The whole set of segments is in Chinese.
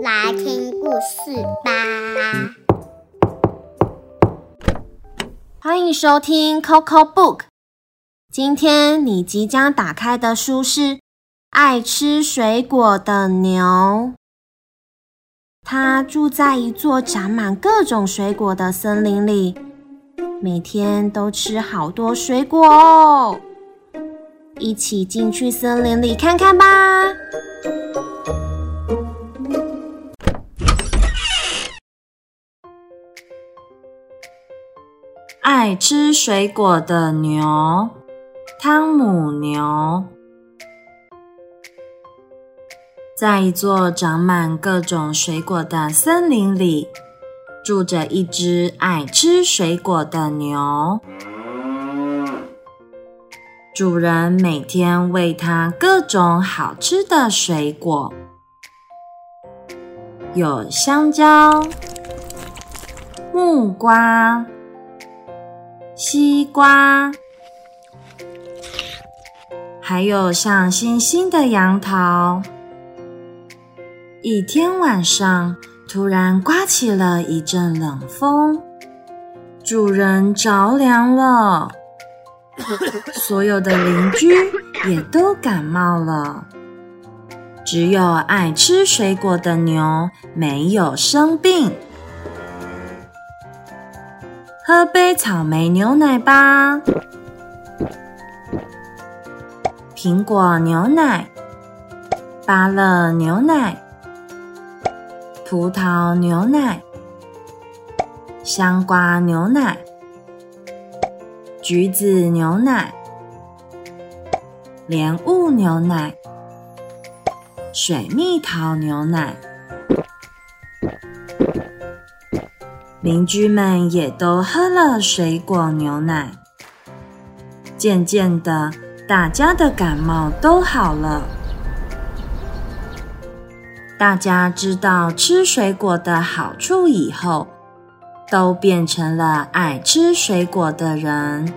来听故事吧！欢迎收听 Coco Book，今天你即将打开的书是《爱吃水果的牛》。它住在一座长满各种水果的森林里，每天都吃好多水果哦。一起进去森林里看看吧。爱吃水果的牛，汤姆牛，在一座长满各种水果的森林里，住着一只爱吃水果的牛。主人每天喂它各种好吃的水果，有香蕉、木瓜。西瓜，还有像星星的杨桃。一天晚上，突然刮起了一阵冷风，主人着凉了，所有的邻居也都感冒了，只有爱吃水果的牛没有生病。喝杯草莓牛奶吧，苹果牛奶、芭乐牛奶、葡萄牛奶、香瓜牛奶、橘子牛奶、莲雾牛奶、水蜜桃牛奶。邻居们也都喝了水果牛奶，渐渐的，大家的感冒都好了。大家知道吃水果的好处以后，都变成了爱吃水果的人。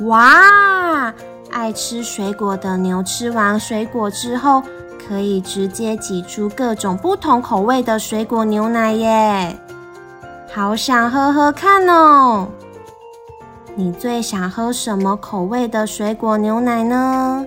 哇！爱吃水果的牛吃完水果之后。可以直接挤出各种不同口味的水果牛奶耶，好想喝喝看哦！你最想喝什么口味的水果牛奶呢？